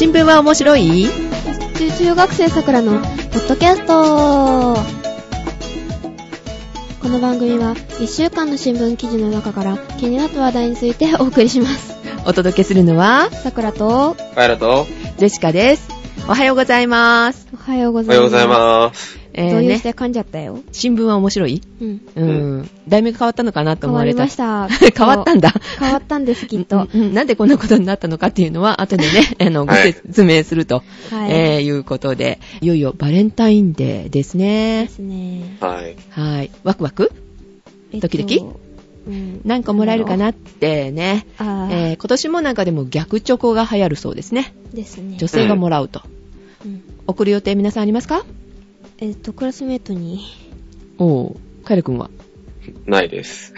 新聞は面白い？中中学生さくらのポッドキャストこの番組は1週間の新聞記事の中から気になった話題について お送りします。お届けするのは、さくらと、カエラと、ジェシカです。おはようございます。おはようごおざいます。えーね、動揺して噛んじゃったよ？新聞は面白い？うん。うん。題名が変わったのかなと思われた。変わりました。変わったんだ。変わったんです、きっと。なんでこんなことになったのかっていうのは、後でね、あの、ごはい説明すると、はい。えーいうことで、いよいよバレンタインデーですでね。すね。はい。はい。ワクワク？えっとドキドキ？うん。なんかもらえるかなってね。えー今年もなんかでも逆チョコが流行るそうですね。ですね。女性がもらうと。うん。送る予定皆さんありますか？えっと、クラスメイトに、おう。カエル君は？ないです。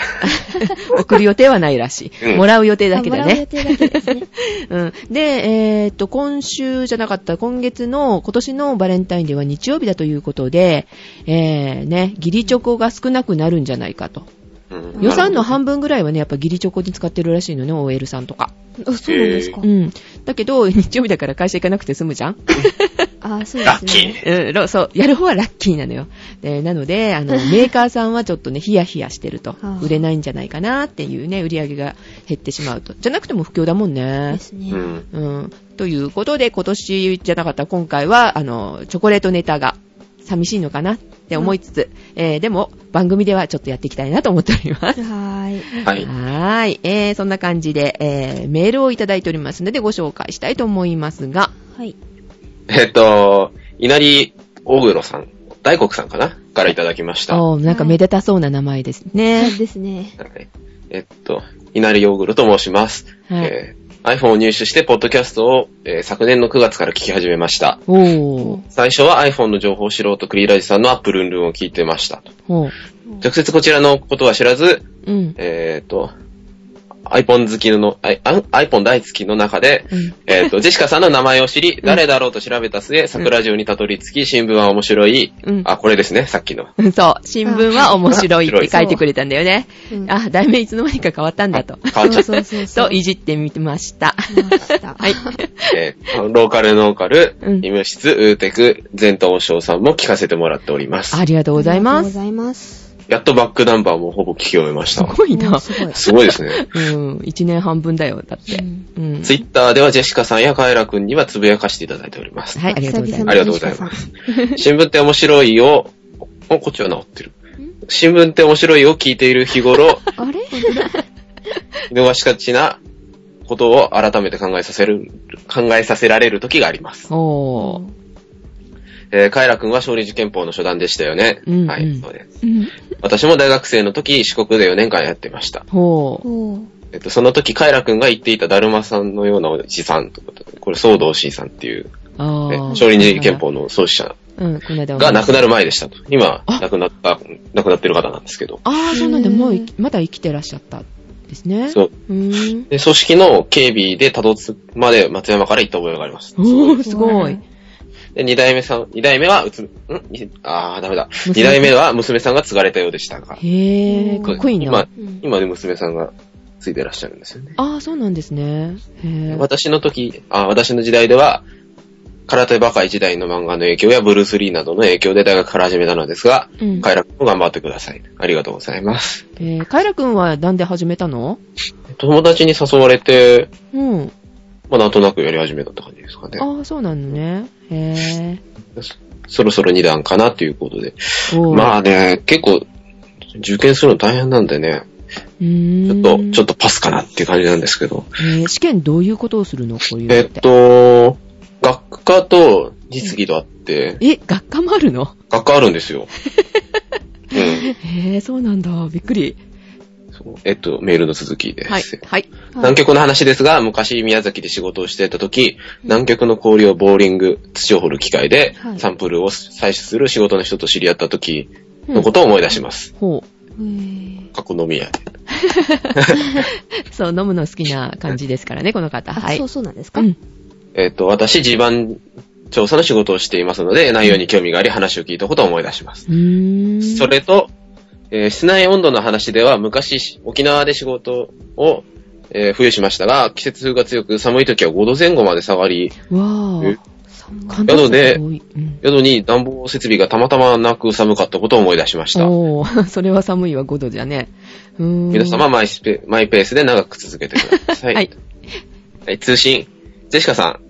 送る予定はないらしい。うんもらう予定だけだあもらう予ね。定だけですね。うん。で、えーっと、今週じゃなかった、今月の、今年のバレンタインデーは日曜日だということで、えー、ね、ギリチョコが少なくなるんじゃないかと。うん予算の半分。分ぐらいはね、やっぱギリチョコに使ってるらしいのね、OL さんとか。あ、そうなんですか？う。ん。だけど、日曜日だから会社行かなくて済むじゃん あ、そうでラッキすね。ー。うん、ろそう、やる方はラッキーなのよ。でなので、あの、メーカーさんはちょっとね、ヒヤヒヤしてるとはあ、売れないんじゃないかなっていうね、売り上げが減ってしまうと。じゃなくても不況だもんねで。すね。うん。うん。ということで、今年じゃなかった今回は、あの、チョコレートネタが寂しいのかなって思いつつ、えー、でも、番組ではちょっとやっていきたいなと思っております。はーい。はい。はーい。えー、そんな感じで、えー、メールをいただいておりますので、ご紹介したいと思いますが、はい。えっと、稲荷大黒さん、大黒さんかな？からいただきました。はおーなんかめでたそうな名前ですね。そうですね。いえっと、稲荷大黒と申します。はいえー iPhone を入手して、ポッドキャストを、えー昨年の9月から聞き始めました。おー。最初は iPhone の情報を知ろうとクリーラジさんのアップルンルンを聞いてました。直接こちらのことは知らず、うん。えっ、と、iPhone 好きの、iPhone 大好きの中で、うんえっ、と、ジェシカさんの名前を知り、誰だろうと調べた末、桜城にたどり着き、新聞は面白い、うんあ、これですね、さっきの。そう、新聞は面白いって書いてくれたんだよねう。んあ、題名いつの間にか変わったんだと。変わっちゃった。そうそうそう。と、いじってみました。ました。はい。えーローカルノーカル、うん医務室、ウーテク、全東翔さんも聞かせてもらっております。ありがとうございます。ありがとうございます。やっとバックナンバーもほぼ聞き終えましすた。ごいな。すごい。ですね。うん。一年半分だよ、だって。うん。ツイッターではジェシカさんやカエラくんにはつぶやかしていただいております。はい、ありがとうございまありがとうございます。新聞って面白いを、お、こっちは治ってる。新聞って面白いを聞いている日頃、あれ？見逃しがちなことを改めて考えさせる、考えさせられる時があります。す。おー。えー、カエラくんは勝利寺憲法の初段でしたよね。うんうんはい、そうです。うん。私も大学生の時、四国で4年間やってました。ほう。えっと、その時、カエラくんが言っていただるまさんのようなおじさんということで、これ、総道氏さんっていう、ね、あー。勝利寺憲法の創始者が亡くなる前でしたと。今、あ亡くなった、亡くなってる方なんですけど。ああ、そうなんだ。へーもうい、まだ生きてらっしゃった。ですね。そう。うーん。で、組織の警備でたどつまで松山から行った覚えがあります。おー、すごい。で、二代目さん、二代目は、うつ、ん？にあー、ダメだ。娘二代目は娘さんが継がれたようでしたが。へー、かっこいいな。今、うん今で娘さんが継いでらっしゃるんですよね。ああ、そうなんですね。へー。私の時、あ私の時代では、空手バカイ時代の漫画の影響やブルース・リーなどの影響で大学から始めたのですが、うんカイラ君も頑張ってください。ありがとうございます。えー、カイラくんはなんで始めたの？友達に誘われて、うん。まあなんとなくやり始めたって感じですかね。ああ、そうなのね。へそろそろ2段かなっていうことで。まあね、結構、受験するの大変なんでね、ちょっと、ちょっとパスかなっていう感じなんですけど。えー試験どういうことをするの？こういうのえっ。と、学科と実技とあって、え、学科もあるの？学科あるんですよ。うん。へえ、そうなんだ。びっくり。えっと、メールの続きです。はい。はい。南極の話ですが、昔宮崎で仕事をしていた時、南極の氷をボーリング、土を掘る機械ではいサンプルを採取する仕事の人と知り合った時のことを思い出します。ほへー過去飲み屋で。う。そう、飲むの好きな感じですからね、この方。あ、はい。そうそうなんですか、うん。えっと、私、地盤調査の仕事をしていますので、内容に興味があり話を聞いたことを思い出します。うーん。それと、えー室内温度の話では、昔、沖縄で仕事を、えー冬しましたが、季節風が強く寒い時は5度前後まで下がり。宿でうん宿に暖房設備がたまたまなく寒かったことを思い出しました。おー、それは寒いわ、5度じゃね。皆様マイスペ、マイペースで長く続けてください。はい。はい、通信。ジェシカさん。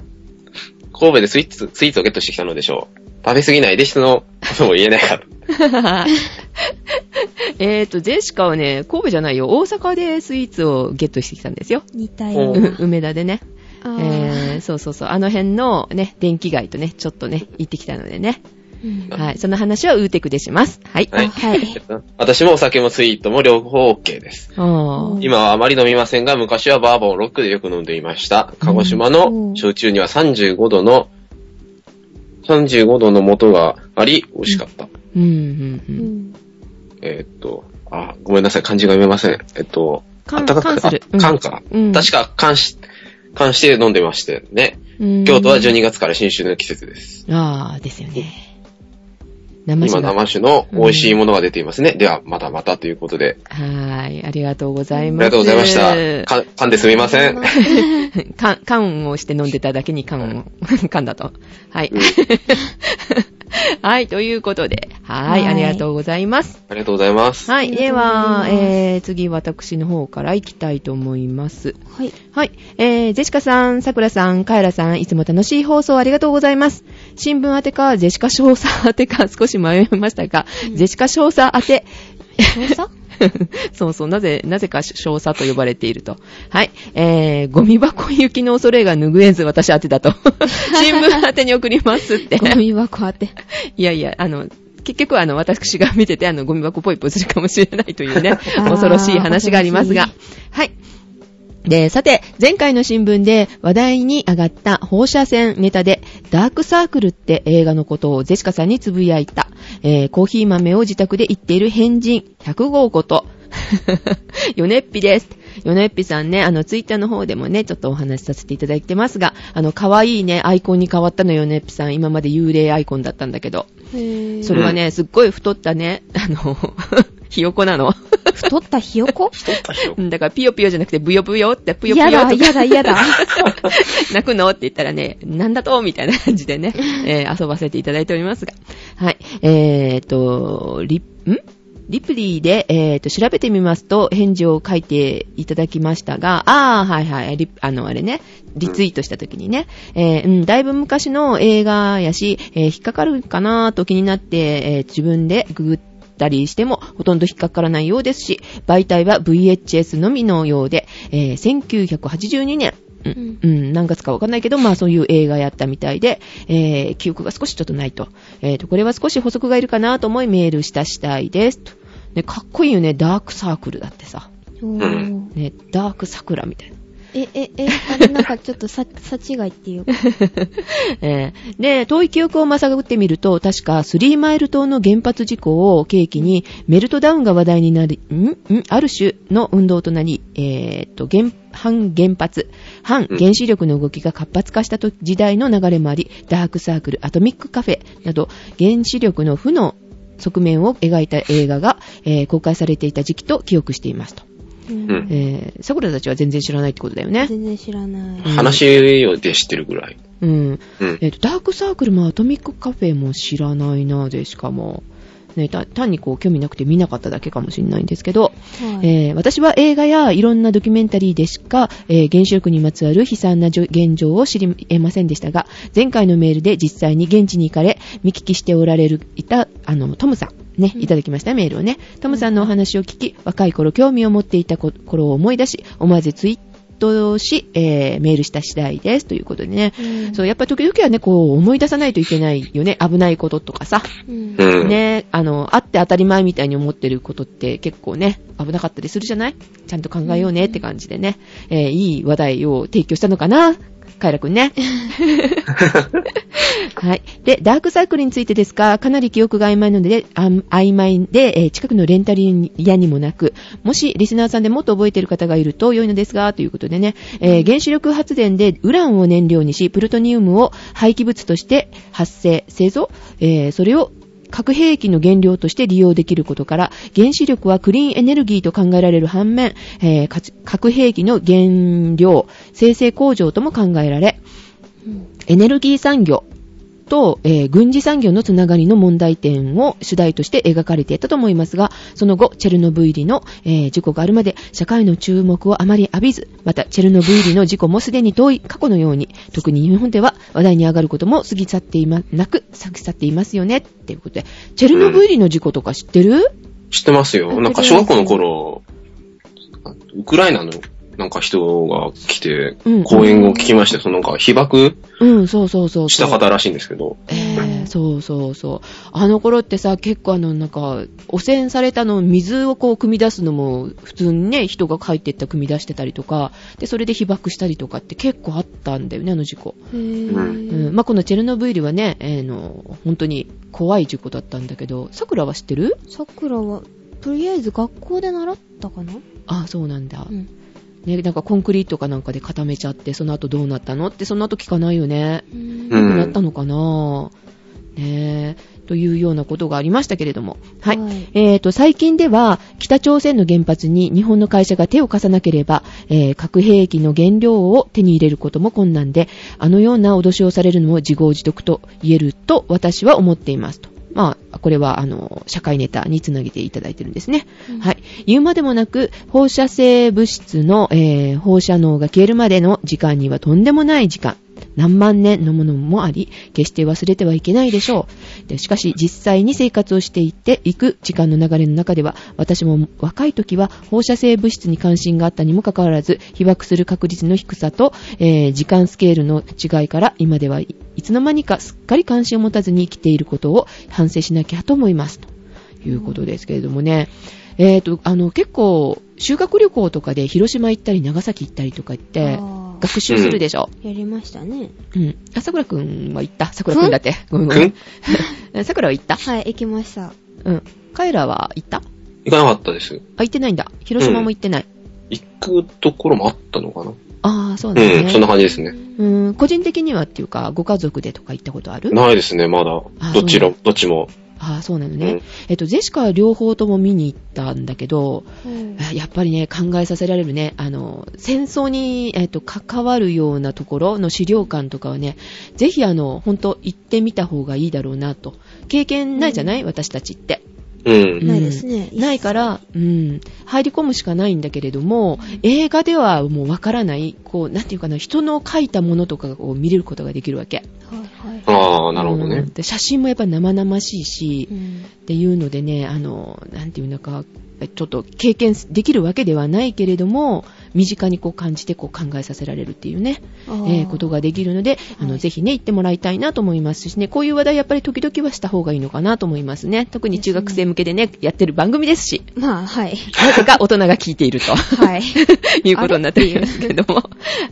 神戸でスイーツ、スイーツをゲットしてきたのでしょう。食べ過ぎないで人のことも言えないかと。えーと、ジェシカはね、神戸じゃないよ、大阪でスイーツをゲットしてきたんですよ。似たおよう梅田でね。えー、そうそうそう。あの辺のね、電気街とね、ちょっとね、行ってきたのでね。うんはい。その話はウーテクでします。はい。はい。あはい私もお酒もスイートも両方 OK です。今はあまり飲みませんが、昔はバーボンロックでよく飲んでいました。鹿児島の焼酎には35度の、35度の元があり、美味しかった。うん、うん、う。うんんえーっと、あ、ごめんなさい、漢字が読めません。えっと、缶あったかく缶するあ缶か。うん確か缶し、缶して飲んでましてね。うん京都は12月から新酒の季節です。ああ、ですよね。生今、酒が生酒の美味しいものが出ていますね。では、またまたということで、はーい。ありがとうございあます。りがとうございました。か噛んですみません。缶、缶をして飲んでただけに缶を、缶だと。はい。はい、ということで、はい、はいありがとうございます。ありがとうございます。はい、ではえー、次私の方から行きたいと思います。はい。はい。えー、ジェシカさん、さくらさん、カエラさん、いつも楽しい放送ありがとうございます。新聞宛てか、ジェシカ少佐宛てか、少し迷いましたが、ジェシカ少佐宛て、少佐？そうそう、なぜ、なぜか少佐と呼ばれていると。はい。えー、ゴミ箱行きの恐れが拭えず私宛てだと。新聞宛てに送りますって。ゴミ箱当て。いやいや、あの、結局あの、私が見てて、あの、ゴミ箱ポイポイするかもしれないというね、ー恐ろしい話がありますが恐。はい。で、さて、前回の新聞で話題に上がった放射線ネタで、ダークサークルって映画のことをゼシカさんにつぶやいた、えーコーヒー豆を自宅で言っている変人100号こと、ヨネッピです。ヨネッピさんね、あの、ツイッターの方でもね、ちょっとお話しさせていただいてますが、あの、可愛いね、アイコンに変わったのよ、ヨネッピさん。今まで幽霊アイコンだったんだけど。それはね、すっごい太ったね、あの、ひよこなの？太ったひよこ？うんだから、ピヨピヨじゃなくて、ブヨブヨって、ぷよぷよやだ、とか。やだ、やだ。泣くの？って言ったらね、なんだと？みたいな感じでね、えー遊ばせていただいておりますが。はい。えーと、リ、ん？リプリーで、えーと、調べてみますと、返事を書いていただきましたが、あー、はいはい、リあの、あれね、リツイートした時にね、えーうん、だいぶ昔の映画やし、えー引っかかるかなと気になって、えー自分でググったりしてもほとんど引っかからないようですし、媒体は VHS のみのようで、えー1982年、うん、うん、何月かわかんないけど、まあそういう映画やったみたいで、えー記憶が少しちょっとないと。えーと、これは少し補足がいるかなと思いメールした次第です。と。ね、かっこいいよね、ダークサークルだってさ。ね、ダーク桜みたいな。え、え、え、あれなんかちょっとさ、さ違いっていうか。えーで、遠い記憶をまさぐってみると、確かスリーマイル島の原発事故を契機にメルトダウンが話題になり、ん？ん？ある種の運動となり、えーっと、原、反原発、反原子力の動きが活発化した時代の流れもあり、ダークサークル、アトミックカフェなど、原子力の負の側面を描いた映画が、えー公開されていた時期と記憶していますと。えー、桜たちは全然知らないってことだよね。全然知らない。うん話で知ってるぐらい。うん。うん。えっ、と、ダークサークルもアトミックカフェも知らないなで、しかも。ね、た単にこう興味なくて見なかっただけかもしれないんですけど、はいえー私は映画やいろんなドキュメンタリーでしか、えー原子力にまつわる悲惨なじょ現状を知り得ませんでしたが、前回のメールで実際に現地に行かれ、見聞きしておられる、いた、あの、トムさん。ね、いただきましたメールをね。トムさんのお話を聞き、若い頃興味を持っていた頃を思い出し、思わずツイートし、えーメールした次第です。ということでね。うんそう、やっぱ時々はね、こう思い出さないといけないよね。危ないこととかさ。うんうん。ね、あの、あって当たり前みたいに思ってることって結構ね、危なかったりするじゃない？ちゃんと考えようねって感じでね、えーいい話題を提供したのかな？カイラくんね。はい。で、ダークサークルについてですが、かなり記憶が曖昧なので、曖昧で、えー近くのレンタル屋にもなく、もしリスナーさんでもっと覚えている方がいると良いのですが、ということでね、えー原子力発電でウランを燃料にし、プルトニウムを廃棄物として発生、製造、えーそれを核兵器の原料として利用できることから、原子力はクリーンエネルギーと考えられる反面、えー核兵器の原料、生成工場とも考えられ、エネルギー産業と、えー軍事産業のつながりの問題点を主題として描かれていたと思いますが、その後、チェルノブイリの、えー事故があるまで社会の注目をあまり浴びず、また、チェルノブイリの事故もすでに遠い過去のように、特に日本では話題に上がることも過ぎ去っていま、なく、過ぎ去っていますよね、っていうことで、チェルノブイリの事故とか知ってる、知ってますよ。なんか小学校の頃、ウクライナのなんか人が来てうん、講演を聞きまして、そのなんか被爆うん、そうそうそう。した方らしいんですけど、えー、そうそうそう。あの頃ってさ、結構あの、なんか、汚染されたの、水をこう、汲み出すのも、普通にね、人が帰ってった汲み出してたりとか、で、それで被爆したりとかって結構あったんだよね、あの事故。へうぇん。まあ、このチェルノブイリはね、えーの、本当に怖い事故だったんだけど、桜は知ってる？さくらは、とりあえず学校で習ったかな？ああ、そうなんだ。うん。ね、なんかコンクリートかなんかで固めちゃって、その後どうなったのって、その後聞かないよね。ううん良くなったのかなねえ、というようなことがありましたけれども。はい。はいえーと、最近では、北朝鮮の原発に日本の会社が手を貸さなければ、えー核兵器の原料を手に入れることも困難で、あのような脅しをされるのも自業自得と言えると私は思っていますと。まあ、これは、あの、社会ネタにつなげていただいてるんですね。うんはい。言うまでもなく、放射性物質の、えー放射能が消えるまでの時間にはとんでもない時間。何万年のものもあり、決して忘れてはいけないでしょう。でしかし、実際に生活をしていっていく時間の流れの中では、私も若い時は放射性物質に関心があったにもかかわらず、被爆する確率の低さと、えー時間スケールの違いから、今ではいつの間にかすっかり関心を持たずに生きていることを反省しなきゃと思います。ということですけれどもね。えっ、と、あの、結構、修学旅行とかで広島行ったり長崎行ったりとか行って、学習するでしょ。やりましたね。うん。あ、桜くんは行った？桜くんだって。ごめんごめん。桜 は行った？はい、行きました。うん。カエラは行った？行かなかったです。あ、行ってないんだ。広島も行ってない。行くところもあったのかなああ、そうなんだね。うん、そんな感じですね。うん、個人的にはっていうか、ご家族でとか行ったことある？ないですね、まだあ。どっちそうも、どっちも。ああ、そうなのね。うんえっと、ジェシカは両方とも見に行ったんだけど、うんあやっぱりね、考えさせられるね。あの、戦争に、えっと、関わるようなところの資料館とかはね、ぜひあの、ほんと行ってみた方がいいだろうなと。経験ないじゃない、私たちって。うん。ないですねうんないから、うん、入り込むしかないんだけれども、映画ではもうわからない、こう、なんていうかな、人の書いたものとかを見れることができるわけ。はいはい。ああ、なるほどねうん。で写真もやっぱ生々しいし、うんっていうのでね、あの、なんていうのか、ちょっと経験できるわけではないけれども、身近にこう感じてこう考えさせられるっていうね、えーことができるので、あの、はいぜひね、行ってもらいたいなと思いますしね、こういう話題やっぱり時々はした方がいいのかなと思いますね。特に中学生向けでね、やってる番組ですし、まあ、はい。なぜか大人が聞いていると。はい。いうことになっていますけれども。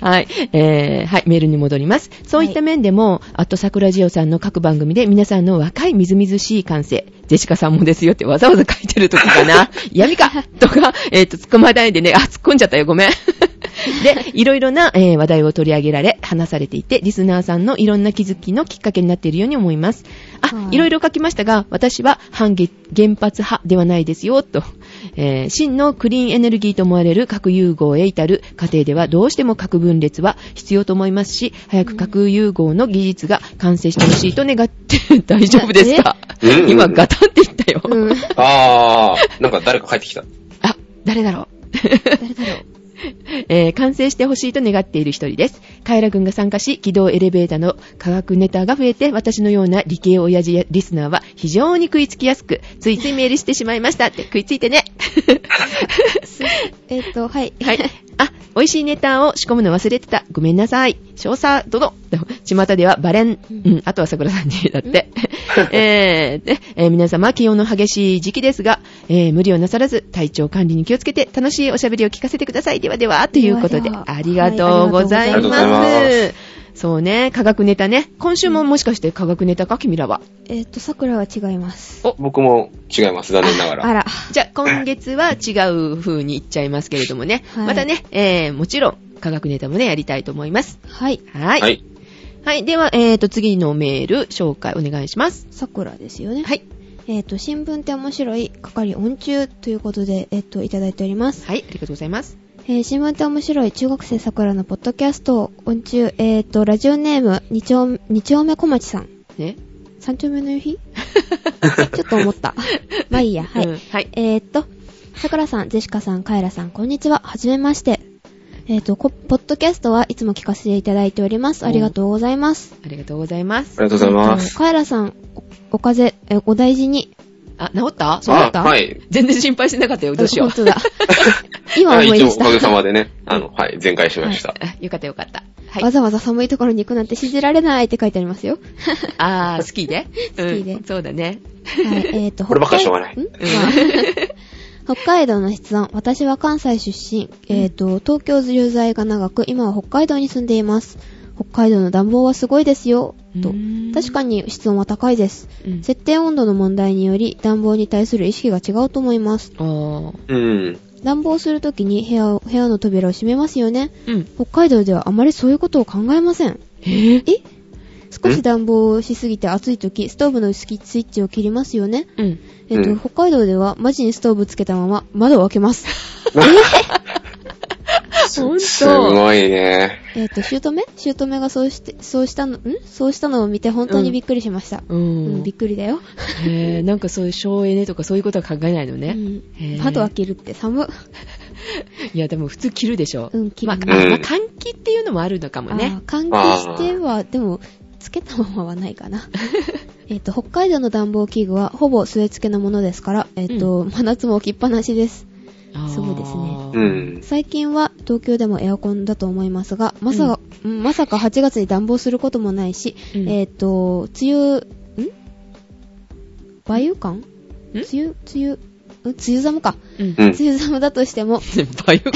はい。えー、はい、メールに戻ります。そういった面でも、あと桜ジオさんの各番組で皆さんの若いみずみずしい感性、ジェシカさんもですよってわざわざ書いてる時かな。闇か？とか、えっ、と、突っ込まないでね、あ、突っ込んじゃったよ、ごめん。で、いろいろな、えー話題を取り上げられ、話されていて、リスナーさんのいろんな気づきのきっかけになっているように思います。あ、はいいろいろ書きましたが、私は反原原発派ではないですよ、と。えー真のクリーンエネルギーと思われる核融合へ至る過程ではどうしても核分裂は必要と思いますし、早く核融合の技術が完成してほしいと願って、大丈夫ですか？え？今ガタンって言ったよ。うん。ああ、なんか誰か帰ってきた。あ、誰だろう。誰だろう。えー完成してほしいと願っている一人です。カエラ軍が参加し、軌道エレベーターの科学ネタが増えて、私のような理系親父やリスナーは非常に食いつきやすく、ついついメールしてしまいましたって食いついてね。えっと、はい。はい。あ、美味しいネタを仕込むの忘れてた。ごめんなさい。少佐殿。巷ではバレン。うん、あとは桜さんに、だって。えーでえー皆様、気温の激しい時期ですが、えー無理をなさらず、体調管理に気をつけて、楽しいおしゃべりを聞かせてください。ではでは、ということで、ありがとうござい。ますそうね、科学ネタね。今週ももしかして科学ネタか、君らは？えっと、桜は違います。お、僕も違います、残念ながら。あら。じゃあ、今月は違う風に言っちゃいますけれどもね。はいまたね、えー、もちろん、科学ネタもね、やりたいと思います。はい。はい。はい。はい。では、えーと、次のメール、紹介お願いします。桜ですよね。はい。えっ、と、新聞って面白い、係音中ということで、えっ、と、いただいております。はい、ありがとうございます。えー、新聞って面白い中学生桜のポッドキャスト音中、えっ、と、ラジオネーム、二丁二丁目小町さん。ね。三丁目の夕日？ちょっと思った。まあいいや、はい。うんはい。えーっと、桜さん、ジェシカさん、カエラさん、こんにちは。はじめまして。えーっと、こポッドキャストはいつも聞かせていただいております。ありがとうございます。ありがとうございますあ。りがとうございます。カエラさん、おお風邪、えお大事に。あ、治った？そうだった？あはい。全然心配してなかったよ。どうしようあ。本当だ。今はい思い出した。一応おかげさまでね、あの、はい、全開しました。あよかったよかった。はい。わざわざ寒いところに行くなんて信じられないって書いてありますよ。あー、スキーでスキーでうんそうだね。はい、えーっと、こればっかりしょうがないんまあ北海道の質問。私は関西出身。えっ、と、東京住在が長く、今は北海道に住んでいます。北海道の暖房はすごいですよ。と確かに室温は高いです。うん設定温度の問題により暖房に対する意識が違うと思います。あーうん。暖房するときに部屋を、部屋の扉を閉めますよね。うん。北海道ではあまりそういうことを考えません。えー？え？少し暖房をしすぎて暑いとき、ストーブのスイッチを切りますよね。うん。えっ、と、うん北海道ではマジにストーブつけたまま窓を開けます。ほんとすごいね。えっ、と、姑？姑がそうして、そうしたの、ん？そうしたのを見て本当にびっくりしました。ううん、んびっ。くりだよ。へーなんかそういう省エネとかそういうことは考えないのね。うん窓開けるって寒。いや、でも普通着るでしょ。うん着るまあ、うんまあ、換気っていうのもあるのかもね換気しては、でも、つけたままはないかな。えっと、北海道の暖房器具はほぼ据え付けのものですから、えっ、と、真夏も置きっぱなしです。そうですねうん。最近は東京でもエアコンだと思いますが、まさか、うんまさか8月に暖房することもないし、うんえっ、と、梅雨、ん？梅雨感？ん？梅雨、梅雨、ん？梅雨寒か。梅雨寒だとしても、バウか。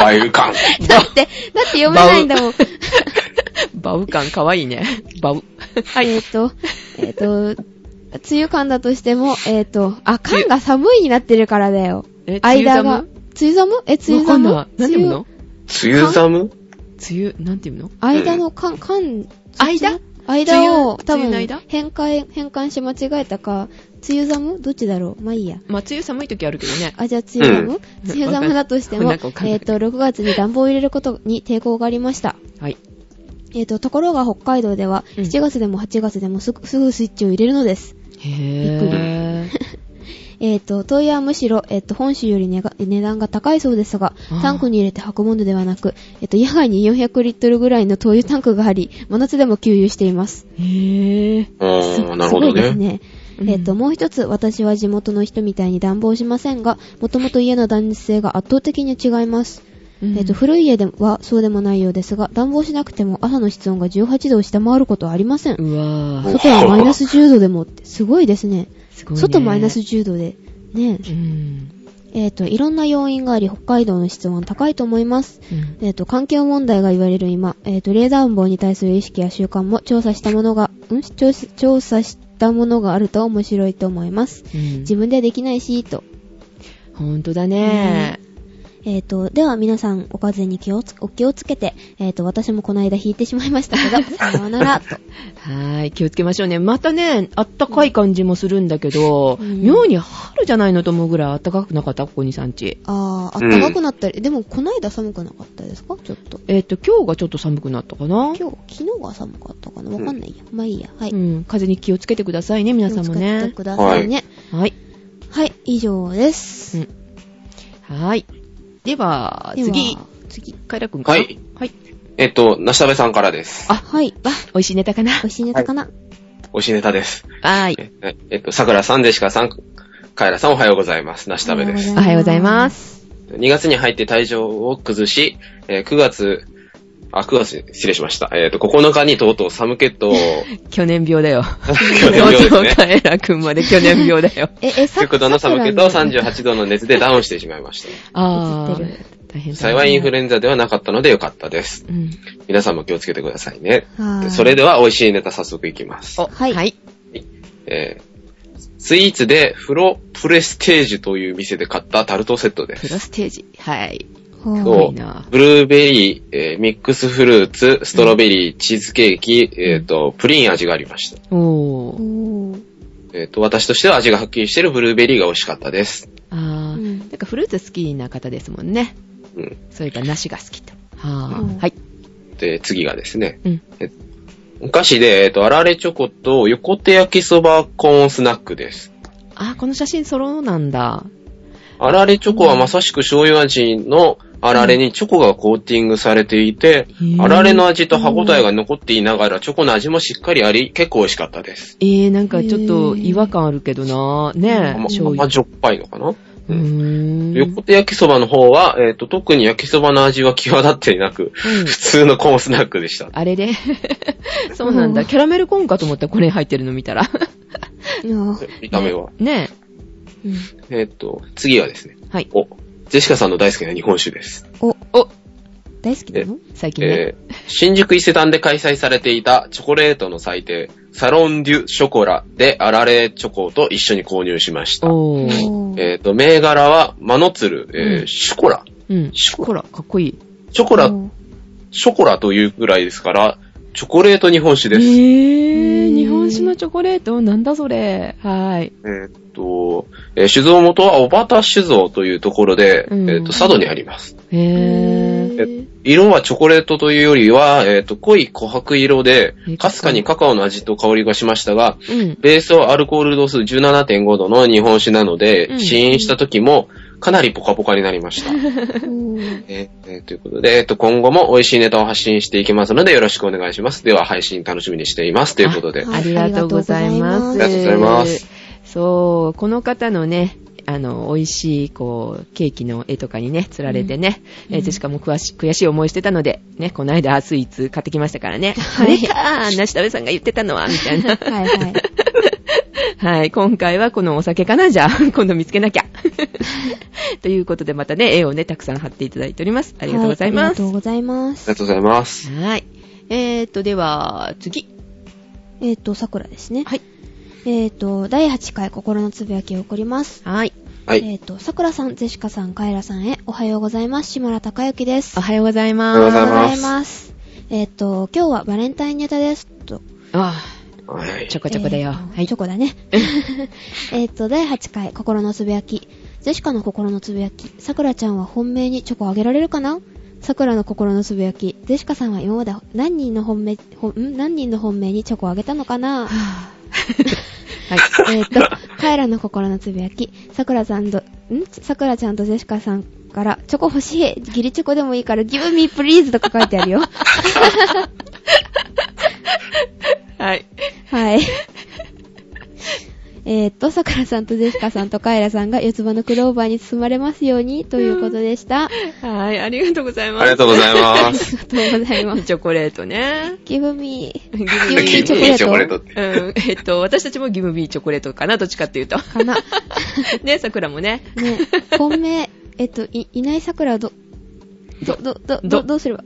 バイ感。だって、だって読めないんだもん。バウ感かわいいね。バウ。はい。えっ、と、えっ、と、梅雨感だとしても、えっ、と、あ、感が寒いになってるからだよ。え間が。梅雨寒？え、梅雨寒？わかんない。なんていうの梅雨寒？梅雨、なんていうの？間の間、間、間？間を多分変換、変換し間違えたか、梅雨寒？どっちだろう？まあいいや。まあ、梅雨寒い時あるけどね。あ、じゃあ梅雨寒、うん。梅雨寒だとしても、えっ、と、6月に暖房を入れることに抵抗がありました。はい。えっ、と、ところが北海道では、うん。7月でも8月でもすぐ、すぐスイッチを入れるのです。へえっ、と、問いはむしろ、えっ、と、本州より値が値段が高いそうですがタンクに入れて運ぶものではなく、えっ、と、野外に400リットルぐらいの灯油タンクがあり、真夏でも給油しています。ー。へー。すああ、なるほどすごいですね。えっ、と、もう一つ、私は地元の人みたいに暖房しませんが、もともと家の断熱性が圧倒的に違います。うんえっ、と、古い家ではそうでもないようですが、暖房しなくても朝の室温が18度を下回ることはありません。うわー。外はマイナス10度でもって、すごいですね。すごいね。外マイナス10度で。ねうん。えっ、と、いろんな要因があり、北海道の室温は高いと思います。うんえっ、と、環境問題が言われる今、えっ、と、冷暖房に対する意識や習慣も調査したものが、ん？調査調査したものがあると面白いと思います。うん自分ではできないし、と。ほんとだね。えっ、と、では皆さん、お風邪に気をつ、お気をつけて、えっ、と、私もこの間引いてしまいましたけど、さようなら、と。はーい、気をつけましょうね。またね、あったかい感じもするんだけど、うん妙に春じゃないのと思うぐらいあったかくなかったここ2、3日。あー、あったかくなったり、でもこの間寒くなかったですか？ちょっと。えっ、と、今日がちょっと寒くなったかな？今日、昨日が寒かったかな？わかんないや。まあいいや。はい。うん、風に気をつけてくださいね、皆さんも気をつけてね。くださいね。はい。はい、以上です。うん。はい。では、次、次。カイラくんかな？はい。はい。えっと、なしたべさんからです。あ、はい。わ、美味しいネタかな？美味しいネタかな、美味しいネタです。はーい。ええっと、さくらさん、デシカさん、カエラさんおはようございます。なしたべです。おはようございます。2月に入って体調を崩し、えー9月、あ、9月、失礼しました。えっ、と、9日にとうとうサムケットを、去年病だよ。去年病ですね。カエラくんまで去年病だよ。え、え、さ極度のサムケットをさくら38度の熱でダウンしてしまいました。あー映ってる。大変幸いインフルエンザではなかったのでよかったです。うん。皆さんも気をつけてくださいね。はーいそれでは美味しいネタ早速いきます。お、はいはい。えースイーツでフロプレステージという店で買ったタルトセットでプロす。ステージ。はい。そうブルーベリー、えーミックスフルーツ、ストロベリー、チーズケーキ、えっ、と、プリン味がありました。おえっ、と、私としては味がはっきりしてるブルーベリーが美味しかったです。あー、うんなんかフルーツ好きな方ですもんね。うん。それから梨が好きと。はうんー。はい。で、次がですね、うん。お菓子で、えっ、と、あられチョコと横手焼きそばコーンスナックです。あー、この写真ソロなんだ。あられチョコはまさしく醤油味のあられにチョコがコーティングされていて、へーあられの味と歯応えが残っていながら、チョコの味もしっかりあり、結構美味しかったです。えー、なんかちょっと違和感あるけどなねえ、甘じょっぱいのかな？うーん。横手焼きそばの方は、えっ、と、特に焼きそばの味は際立っていなく、うん普通のコーンスナックでした。あれで？そうなんだ。キャラメルコーンかと思ったらこれ入ってるの見たら。見た目は。ねうんえっ、と、次はですね、え。はい。お、ジェシカさんの大好きな日本酒です。お、お、大好きなの？最近ね。えー新宿伊勢丹で開催されていたチョコレートの祭典、サロンデュショコラであられチョコと一緒に購入しました。えっ、と、銘柄は、マノツル、えーうんショコラ。うん。ショコラ、かっこいい。ショコラ、ショコラというぐらいですから、チョコレート日本酒えです。ー、うん日本酒のチョコレート？なんだそれ。はーい。えーっと、えー酒造元は小畑酒造というところで、うんえーっと、佐渡にあります。へー。ー色はチョコレートというよりは、えーっと、濃い琥珀色でえ、かすかにカカオの味と香りがしましたが、うん。ベースはアルコール度数17.5度の日本酒なので、うん試飲した時もかなりポカポカになりました。えーえーということで、えーっと、今後も美味しいネタを発信していきますので、よろしくお願いします。では、配信楽しみにしています。ということで。あありがとうございます。ありがとうございます。そう、この方のね、あの、美味しい、こう、ケーキの絵とかにね、釣られてね、うんえー、ジェシカも悔し悔しい思いしてたので、ね、この間スイーツ買ってきましたからね。あはいれかー、梨田部さんが言ってたのは、みたいな。はいはい。はい、今回はこのお酒かなじゃあ、今度見つけなきゃ。ということで、またね、絵をね、たくさん貼っていただいております。ありがとうございます。はありがとうございます。ありがとうございます。はい。えーと、では、次。えっ、と、桜ですね。はい。えっ、と、第8回心のつぶやきを送ります。はい。はい。えっ、と、桜さん、ゼシカさん、カエラさんへ、おはようございます。島田孝之です。おはようございます。おはようございます。えっ、と、今日はバレンタインネタです。と。あはいあ、ちょこちょこだよ。えーとはいチョ。コだね。えっと、第8回、心のつぶやき。ゼシカの心のつぶやき。桜ちゃんは本命にチョコあげられるかな？桜の心のつぶやき。ゼシカさんは今まで何人の本命、何人の本命にチョコをあげたのかな？はい。えっと、カエラの心のつぶやき。桜さんと、ん？桜ちゃんとゼシカさんから、チョコ欲しい。ギリチョコでもいいから、give me please とか書いてあるよ。はい。はい。えーっと、桜さんとジェシカさんとカエラさんが四つ葉のクローバーに包まれますようにということでした。はい、ありがとうございます。ありがとうございま ありす。がとうございます。チョコレートね。ギブミー。ギブギブミミーーチョコレートチョコレートって。うん、えっと、私たちもギブミーチョコレートかな、どっちかっていうと。かな。ね、桜もね。ね、本命、えっと、い、いない桜をど、ど、ど、ど、どど、どうすれば？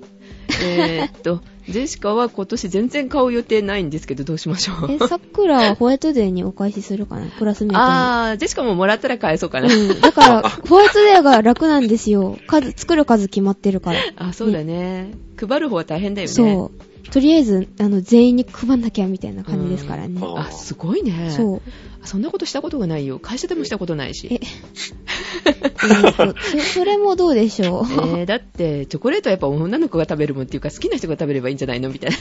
えーっと、ジェシカは今年全然買う予定ないんですけど、どうしましょう。え、桜はホワイトデーにお返しするかな？クラスメートに。あー、ジェシカももらったら返そうかな。うん。だから、ホワイトデーが楽なんですよ。数、作る数決まってるから。あ、そうだね。配る方は大変だよね。そう。とりあえず、あの、全員に配んなきゃみたいな感じですからね。うんあ、すごいね。そう。そんなことしたことがないよ。会社でもしたことないし。え、えーとそ、それもどうでしょう。えー、だって、チョコレートはやっぱ女の子が食べるもんっていうか、好きな人が食べればいいんじゃないのみたいな。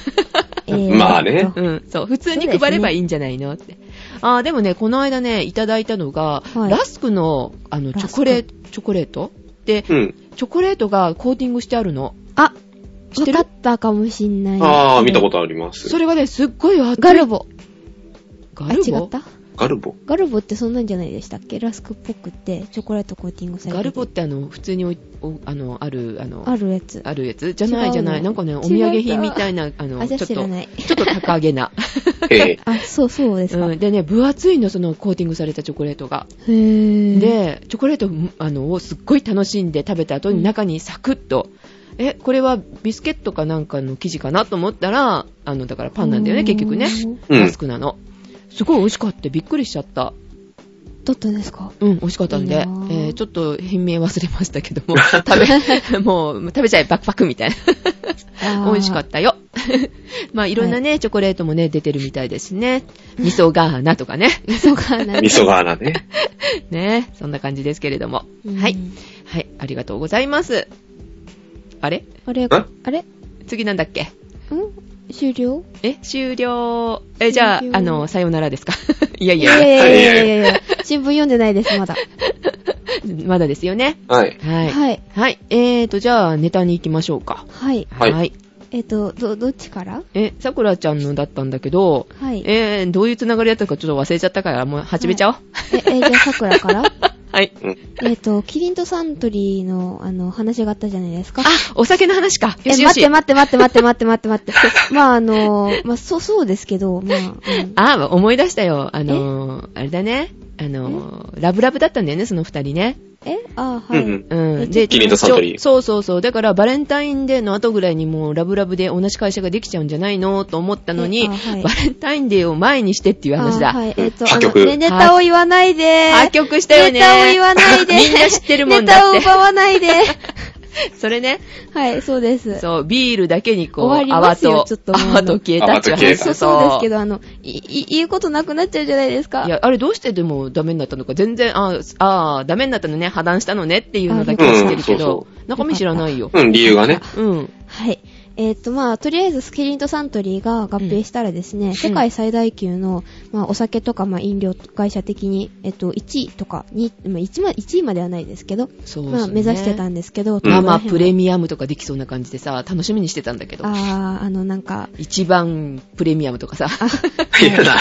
えー まあねとうん、そう、普通に配ればいいんじゃないのって。あー、でもね、この間ね、いただいたのが、はいラスクの、あの、チョコレート、チョコレート？で、うん。チョコレートがコーティングしてあるの。あ、知ってる？わかったかもしんない。ああ、見たことあります。それがね、すっごい熱い。ガルボ。あ、ガルボ？違った？ガルボ？ガルボってそんなんじゃないでしたっけ？ラスクっぽくって、チョコレートコーティングされててガルボってあの、普通におあの、ある、あの、あるやつ。あるやつ？じゃないじゃない。なんかね、お土産品みたいな、あの、あ、じゃちょっと。ちょっと高げな。ええ。あ、そうそうですか。うん、でね、分厚いの、そのコーティングされたチョコレートが。へー。、で、チョコレートあのをすっごい楽しんで食べた後に中にサクッと、え、これはビスケットかなんかの生地かなと思ったら、あの、だからパンなんだよね、結局ね。うんラスクなの。すごい美味しかった。びっくりしちゃった。だったんですか？うん、美味しかったんで、いいえーちょっと品名忘れましたけども、食べ、もう、食べちゃえ、バクバクみたいな。美味しかっったよ。た。まあ、いろんなね、チョコレートもね、出てるみたいですね。味噌ガーナとかね。味噌がな 味噌が穴ね。ね、そんな感じですけれども。うんはい。はい、ありがとうございます。あれ？あれ？んあれ？ん次なんだっけ？終了？え？終了。え、じゃああの、さようならですか？いやいいややいやいやいやいやいや新聞読んでないです、まだ。まだですよね。はい。はい。はい。はい。えーと、じゃあ、ネタに行きましょうか。はい。はいえっ、と、ど、どっちから？え、さくらちゃんのだったんだけど、はい。えー、どういうつながりだったかちょっと忘れちゃったから、もう始めちゃおう。え、え、じゃあ、桜から？はい。うん。えっと、キリンとサントリーの、あの、話があったじゃないですか。あ、お酒の話か。よえ、しよし。待って待って待って待って待って待って待って。まあ、あの、まあ、そう、そうですけど、まあ、うんあ、思い出したよ。あのー、あれだね。あのー、ラブラブだったんだよね、その二人ね。え？あ、はい。うんうん。でキリンとサントリーそうそうそう。だから、バレンタインデーの後ぐらいにもうラブラブで同じ会社ができちゃうんじゃないのと思ったのに、はいバレンタインデーを前にしてっていう話だ。あはい。えっ、と、あの、破局ね、ネタを言わないで。破局したよね。ネタを言わないで。みんな知ってるもんネタだって。を奪わないで。それね、はい、そうです。そう、ビールだけにこう、終わりますよ泡とちょっと泡と消えたっていう話泡と消えたそう、そうですけど、あの、い、い、言うことなくなっちゃうじゃないですか。いや、あれどうしてでもダメになったのか全然、ああ、ダメになったのね、破談したのねっていうのだけは知ってるけうんそうど、中身知らないよ。うん、理由がね。うん。はい。えっ、と、まあ、とりあえずスキリンとサントリーが合併したらですね、世界最大級の、まあ、お酒とか、まあ、飲料会社的に、えっ、と、1位とか、2、まあ、1, ま1位まではないですけど、そうまあ、目指してたんですけど、ママプレミミアムとかできそうな感じでさ、楽しみにしてたんだけど。あー、あの、なんか、一番プレミアムとかさ。いやな、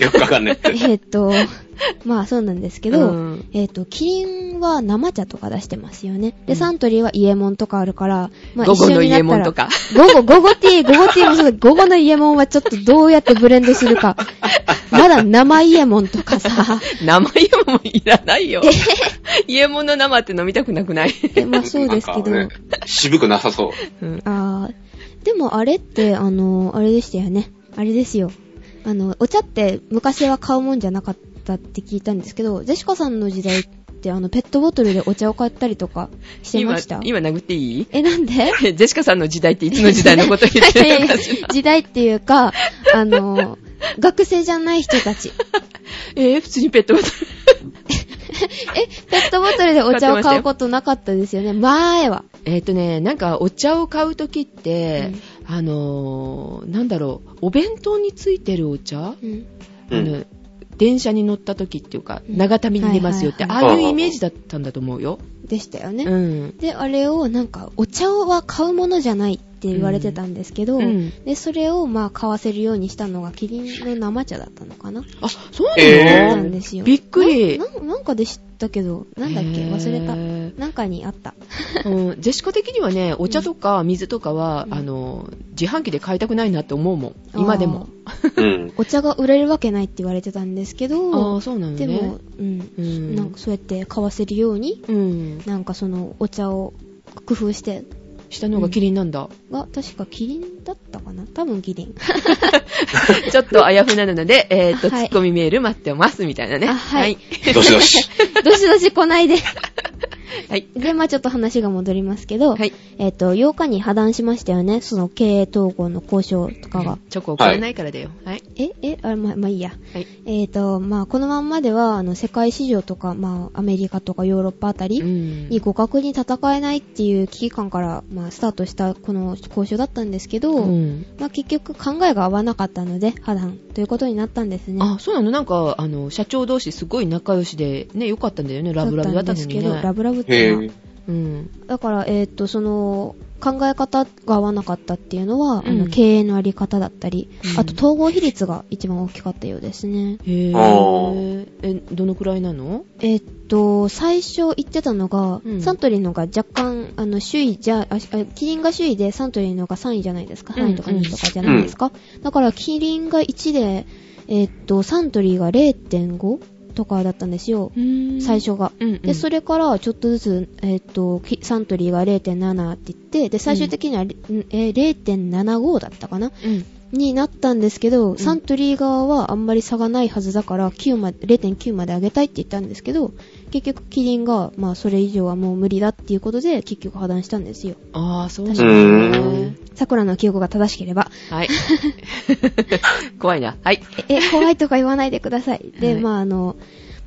よくわかんない。えっ、と、まあ、そうなんですけど、うんえっ、と、キリンは生茶とか出してますよね。で、うんサントリーはイエモンとかあるから、まあ、午後のイエ一緒になったらモンとか。午後、午後ティー、午後ティーもそうだ午後のイエモンはちょっとどうやってブレンドするか。まだ生イエモンとかさ、生イエモンいらないよ。イエモンの生って飲みたくなくない？えまあそうですけど、ね渋くなさそう。うんあーでもあれって、あの、あれでしたよね。あれですよ。あの、お茶って昔は買うもんじゃなかったって聞いたんですけど、ジェシカさんの時代って、あの、ペットボトルでお茶を買ったりとかしてました？今、今殴っていい？え、なんで？ジェシカさんの時代っていつの時代のこと言ってるのかしら 時代っていうか、あの、学生じゃない人たち。えー、普通にペットボトル。え、ペットボトルでお茶を買うことなかったですよね？前は。えっ、とね、なんかお茶を買うときって、あのー、なんだろう、お弁当についてるお茶、うん。うんあの電車に乗ったときっていうか、うん長旅に出ますよって、ああいうイメージだったんだと思うよ。でしたよね。うん。で、あれをなんか、お茶は買うものじゃないって言われてたんですけど、うんで、それをまあ買わせるようにしたのがキリンの生茶だったのかなあ、そうなの、えーなんですよ。びっくりなんかで知ったけど、なんだっけ？忘れた。へなんかにあった。ーうん、ジェシカ的にはね、お茶とか水とかは、うんあの、自販機で買いたくないなって思うもん。今でも。うん。お茶が売れるわけないって言われてたんですけあどあ、、そうなのね。でも、うん、うん、なんかそうやって買わせるように、うん。なんかそのお茶を工夫して、下の方がキリンなんだ。が、確かキリンだったかな？多分キリン。ちょっとあやふなので、えっ、と、はいツッコミメール待ってます、みたいなね。あはいどしどし。どしどし来ないで。はい。で、まあちょっと話が戻りますけど、はい。えっ、と、8日に破談しましたよね。その経営統合の交渉とかが。チョコをくれないからだよ。はい。え、え、あ、まあ、まあいいや。はい。えっ、と、まあこのまんまでは、あの、世界市場とか、まあアメリカとかヨーロッパあたりうんに互角に戦えないっていう危機感から、まあスタートしたこの交渉だったんですけど、うん。まあ結局考えが合わなかったので、破談ということになったんですね。あ、そうなのなんか、あの、社長同士すごい仲良しで、ね、よかったんだよね。ラブラブだったんですけど、ラね。ブラブってへいうん。だから、えーっと、その、考え方が合わなかったっていうのは、あの、うん経営のあり方だったり、うん。あと統合比率が一番大きかったようですね。へあぇえ、どのくらいなの？えーっと、最初言ってたのが、うん。サントリーのが若干、あの、首位じゃ、あ、あキリンが首位でサントリーのが3位じゃないですか。うん。3位とか2位とかじゃないですか。だから、キリンが1で、えーっと、サントリーが0.5とかだったんですよ。最。初が。うん、うん。で、それからちょっとずつ、えっ、と、きサントリーが0.7って言って、で、最終的には、んえー0.75だったかなうん。になったんですけど、んサントリー側はあんまり差がないはずだから、9まで、0.9まで上げたいって言ったんですけど、結局キリンが、まあそれ以上はもう無理だっていうことで、結局破談したんですよ。ああ、そうなんだうね。桜の記憶が正しければ。はい。怖いな。はい。え、怖いとか言わないでください。で、はいまああの、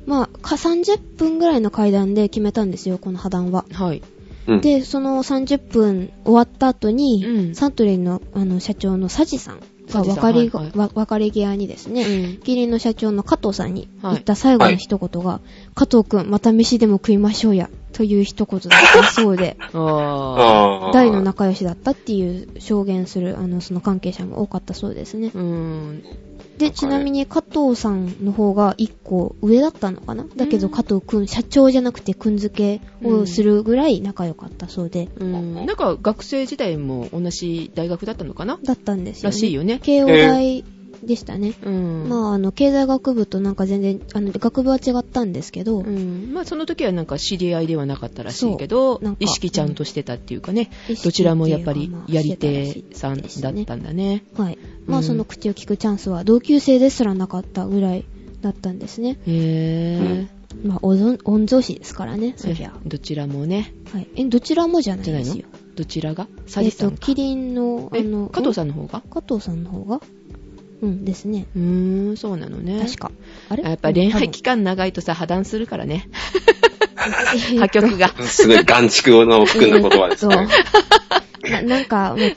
まあ、か30分ぐらいの会談で決めたんですよ、この破談は。はい。うん。で、その30分終わった後に、うんサントリーのあの社長のサジさん別れが、はいはいわ別れ際にですね、うんキリンの社長の加藤さんにはい言った最後の一言が、加藤くん、また飯でも食いましょうや、という一言だったそうで、あああ。大の仲良しだったっていう証言する、あの、その関係者も多かったそうですねあ。。うん。で、ちなみに加藤さんの方が一個上だったのかな？だけどうん。加藤くん、社長じゃなくてくん付けをするぐらい仲良かったそうで、うん。なんか学生時代も同じ大学だったのかな？だったんですよね。らしいよね。慶応大でしたね。うん。まあ、あの、経済学部となんか全然、あの、学部は違ったんですけど、うん、まあその時はなんか知り合いではなかったらしいけど意識ちゃんとしてたっていうかね、意識どちらもやっぱりやり手たさんだったんだね。はい。まあ、うんその口を聞くチャンスは同級生ですらなかったぐらいだったんですね。へまあ、おぞん御曹司ですからね、ぇ、そりゃ。どちらもね。はい。え、どちらもじゃないですよ。どちらが？サえっと、ジさんか。キリンの、あえの、加藤さんの方が？加藤さんの方が？うんですね。うーん、そうなのね。確か。あれ？やっぱ恋愛期間長いとさ、破談するからね。破局が。すごい眼蓄の含んだ言葉ですね。ななんか、もう違う。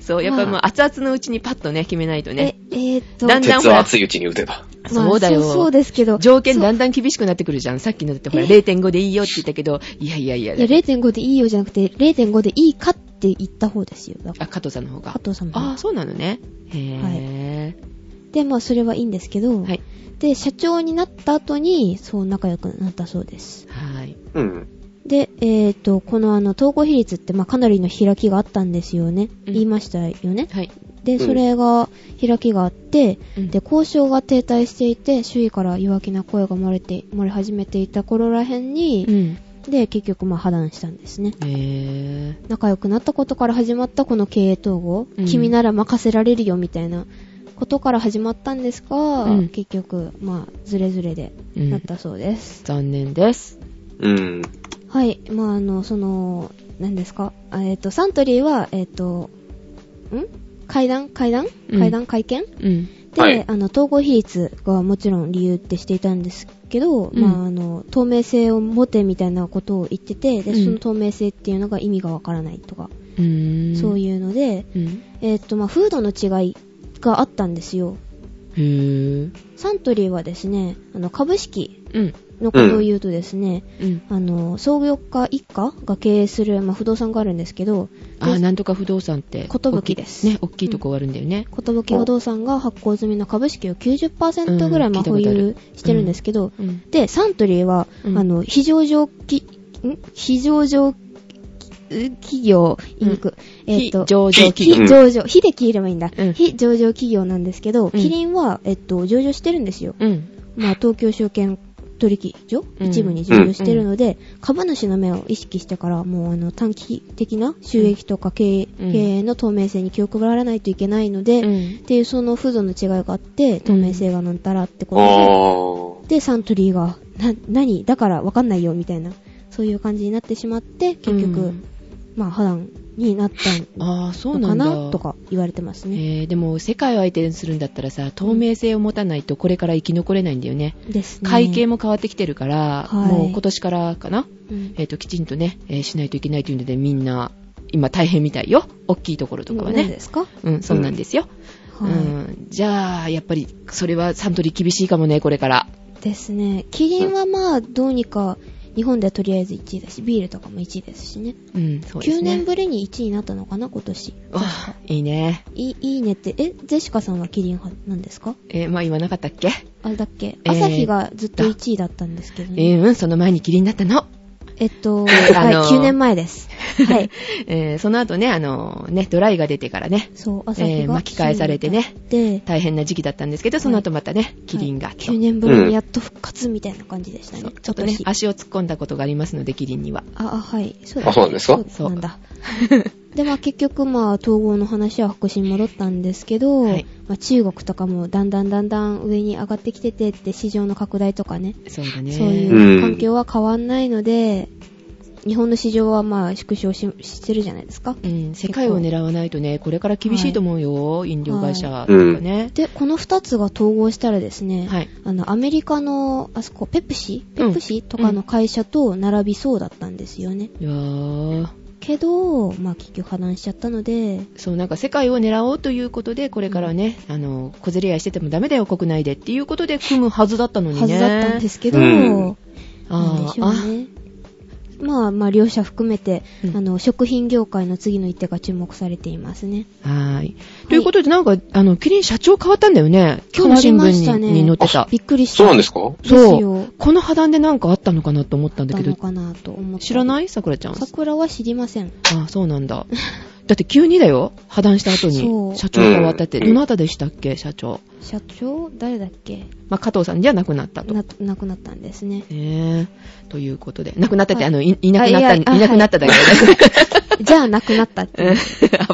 そう、やっぱもう熱々のうちにパッとね、決めないとね。え、えーっと、だんだん鉄は熱いうちに打てば。まあそうだよそうそうですけど。条件だんだん厳しくなってくるじゃん。さっきのだってほら、え0.5でいいよって言ったけど、いやいやいや。いや、0.5でいいよじゃなくて、0.5でいいかって言った方ですよ。あ、加藤さんの方がら、加。藤さんの方ああ、そうなのね。へで、まあ、それはいいんですけど、ぇはい。で、社長になった後に、そう、仲良くなったそうです。はい。うん。で、えっ、と、このあの、統合比率って、まあ、かなりの開きがあったんですよね。うん言いましたよね。はい。で、んそれが、開きがあって、うんで、交渉が停滞していて、周囲から弱気な声が漏れて、漏れ始めていた頃らへんに、うん。で、結局、まあ、破談したんですね。へぇ仲良くなったことから始まったこの経営統合、うん君なら任せられるよみたいなことから始まったんですが、うん結局、まあ、ズレズレでうんなったそうです。残念です。うん。はい。まあ、あの、その、何ですか？あえっ、と、サントリーは、えっ、と、ん？会談会談うん会談会見、うん。で、はいあの、統合比率がもちろん理由ってしていたんですけど、うんまあ、あの、透明性を持てみたいなことを言ってて、で、うんその透明性っていうのが意味がわからないとか、うーん。そうう。いうので、うん。えっ、と、まあ、風土の違いがあったんですよ。サントリーはですね、あの、株式うん。のことを言うとですね、うん。あの、創業家一家が経営する、まあ、不動産があるんですけど、あなんとか不動産って。寿ですね、大きいとこあるんだよね。寿不動産が発行済みの株式を90%ぐらい、うんまあ、保有してるんですけど、うん。で、サントリーは、うんあの、非上場き、ん？非上場企業、言いにくい。えっ、と、非上場企業非上場、非で切ればいいんだ。うん非上場企業なんですけど、うんキリンは、えっと、上場してるんですよ。うん。まあ、東京証券取引所、うん。一部に上場してるので、株主の目を意識してから、もうあの短期的な収益とか経営,、うん。経営の透明性に気を配らないといけないので、うん。っていうその風土の違いがあって、透明性がなんたらってあことで、ー。で、サントリーが、な、何？だからわかんないよ、みたいな、そういう感じになってしまって、結局、うんまあ、破談になったああ、そうのかなとか言われてますね。えー、でも世界を相手にするんだったらさ、透明性を持たないとこれから生き残れないんだよね。ですね。会計も変わってきてるから、はいもう今年からかな、うんえっ、と、きちんとね、えーしないといけないというのでみんな、今大変みたいよ。大きいところとかはね何で。すか？うん、そうなんですよ。うはい。ん、じゃあ、やっぱり、それはサントリー厳しいかもね、これから。ですね。キリンはまあ、どうにか、日本ではとりあえず1位だし、ビールとかも1位ですしね。うん、そうです9ね。年ぶりに1位になったのかな、今年。わあ、いいね。いい、いいねって、え、ゼシカさんはキリン派なんですか？えーまあ言わなかったっけ？あれだっけ？えー朝日がずっと1位だったんですけどね。えーうん、その前にキリンだったの。えっと、はい、9年前です。はい。えーその後ね、あの、ね、ドライが出てからね、そう、朝日が、えー巻き返されてね。で、大変な時期だったんですけど、その後またね、キリンがと、9年ぶりにやっと復活みたいな感じでしたね。そうちょっとね足を突っ込んだことがありますので、キリンには。あ、あ、はい。そうあそうなんですか？そうなんだ。で、まあ結局、まあ統合の話は白紙に戻ったんですけど、はい。まあ中国とかもだんだんだんだん上に上がってきててって市場の拡大とかね、そうだね。そういううん環境は変わんないので、日本の市場はまあ縮小ししてるじゃないですか。うん、世界を狙わないとね、これから厳しいと思うよ、飲料会社とかね。で、この2つが統合したらですね、はい。あの、アメリカの、あそこ、ペプシ？ペプシ、とかの会社と並びそうだったんですよね。いやー、けど、まあ結局破談しちゃったので、そう、なんか世界を狙おうということで、これからね、あの、小競り合いしててもダメだよ、国内でっていうことで組むはずだったのにね。はずだったんですけど、うん。なんでしょうね。まあまあ両者含めて、うんあの、食品業界の次の一手が注目されていますね。はい。ということで、なんか、あの、キリン社長変わったんだよね。今日の新変わりました聞ねにに載ってた。びっくりした。そうなんですか？ですそうよ。この破談でなんかあったのかなと思ったんだけど、だのかなと思って。知らない？さくらちゃん。桜は知りません。あ、そうなんだ。だって急にだよ。破談した後そうに社長変わったって。うんどなたでしたっけ、社長。社長？誰だっけ？まあ、加藤さんじゃなくなったと。な、亡くなったんですね。ねえ。ということで。亡くなったって、はいあの、いいなくなった、いなくなっただけ じゃあ亡くなったって。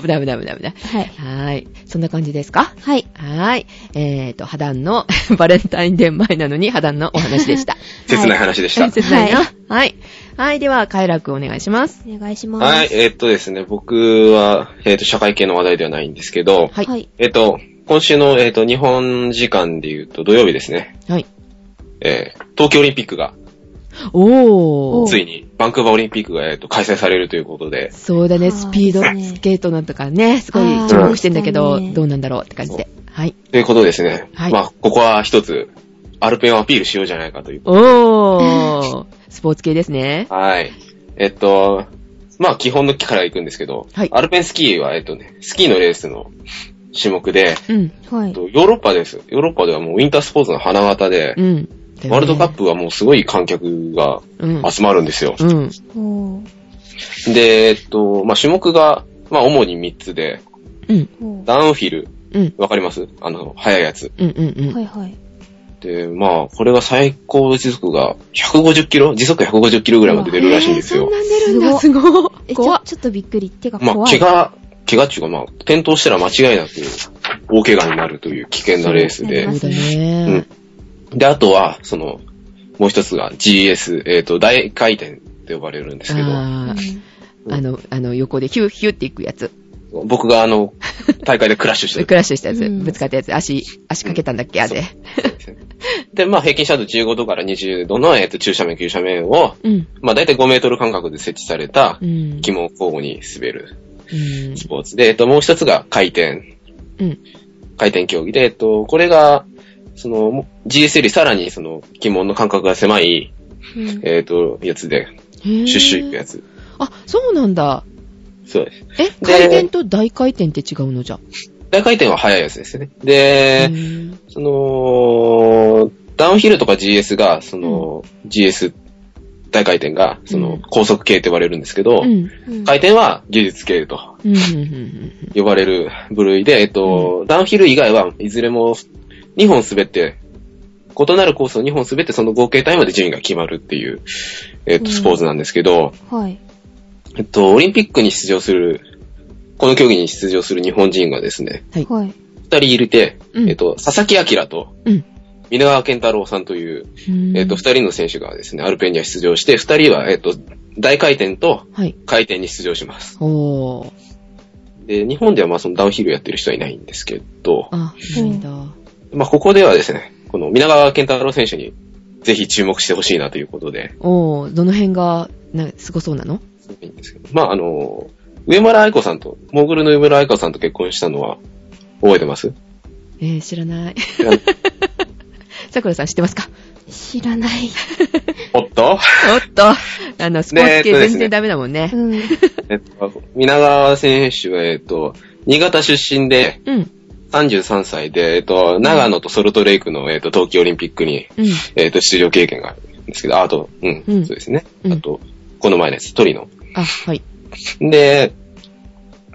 危ない危ない危ない危ない。はい。はーい。そんな感じですか？はい。はーい。えーと、破談の、バレンタインデー前なのに破談のお話でした。切ない話でした。切ないな。ははい。はい。では、快楽お願いします。お願いします。はい、えーっとですね、僕は、えーっと、社会系の話題ではないんですけど、はい。はい。えーっと、今週の、えーっと、日本時間で言うと土曜日ですね、はい。えー東京オリンピックが、おー。ついに、バンクーバーオリンピックが、えーっと、開催されるということで、そうだね、はいスピードスケートなんとかね、すごいはい注目してんだけど、どうなんだろうって感じで。はい。ということですね、はいまあ、ここは一つ、アルペンをアピールしようじゃないかという。おー。スポーツ系ですね。はい。えっと、まあ、基本の木から行くんですけど、はいアルペンスキーは、えっとね、スキーのレースの種目で、うん。はい。えっとヨーロッパです。ヨーロッパではもうウィンタースポーツの花形で、うん。ワールドカップはもうすごい観客がうん。集まるんですよ。うん。おー。で、えっと、まあ、種目が、まあ、主に3つで、うん。ダウンフィル、うん。わかります？あの、速いやつ。うん。うん。うん。はいはい。で、まあ、これが最高時速が150キロ時速150キロぐらいまで出るらしいんですよえーそん。なん出るんだ、すごい。え、ち怖っ、。ょちょっとびっくり。てかまあ、怖い。怪我、怪我っていうか、まあ、転倒したら間違いなく大怪我になるという危険なレースでそう。そうだね。で、あとは、その、もう一つが GS、えっ、と、大回転って呼ばれるんですけど、あーあの、あの、横でヒューヒューっていくやつ。僕があの、大会でクラッシュしたクラッシュしたやつ。うんぶつかったやつ。足、足かけたんだっけあれ。で、まあ、平均斜度15度から20度の、えっ、と、中斜面、急斜面を、うん。まあ、だいたい5メートル間隔で設置されたう、ん。旗門交互に滑るうん。スポーツで、えっ、と、もう一つが回転、うん。回転競技で、えっ、と、これが、その、も GS よりさらにその、旗門の間隔が狭い、うんえっ、と、やつで、シュシュッシュいくやつ。あ、そうなんだ。そうです。え、回転と大回転って違うのじゃ？大回転は速いやつですね。で、うんその、ダウンヒルとか GS が、その、GS 大回転が、その、うん高速系って言われるんですけど、うん。うん回転は技術系とうん。うん。うん呼ばれる部類で、えっと、ダウンヒル以外はいずれも2本滑って、異なるコースを2本滑ってその合計タイムで順位が決まるっていう、えっと、うんスポーツなんですけど、はい。えっと、オリンピックに出場する、この競技に出場する日本人がですね、はい。はい。二人いるて、うんえっと、佐々木明と、うん。皆川健太郎さんという、うんえっと、二人の選手がですね、アルペンには出場して、二人は、えっと、大回転とはい。回転に出場します。おー。で、日本ではまあそのダウンヒルやってる人はいないんですけど、あ、いいんだ。まあここではですね、この皆川健太郎選手にぜひ注目してほしいなということで、おー、どの辺が、な、すごそうなの？いいんですけど、まああの、上村愛子さんと、モーグルの上村愛子さんと結婚したのは、覚えてます？えー、知らない。さくらさん知ってますか？知らない。おっと？おっと、あの、スポーツ系全然ダメだもんね。うん。えっと、皆川選手は、えっと、新潟出身で、うん。33歳で、えっと、長野とソルトレイクの、えっと、冬季オリンピックに、うん。えっと、出場経験があるんですけど、ああと、うん、うんそうですね。うんあと、この前のやつ、トリノ。あ、はい。で、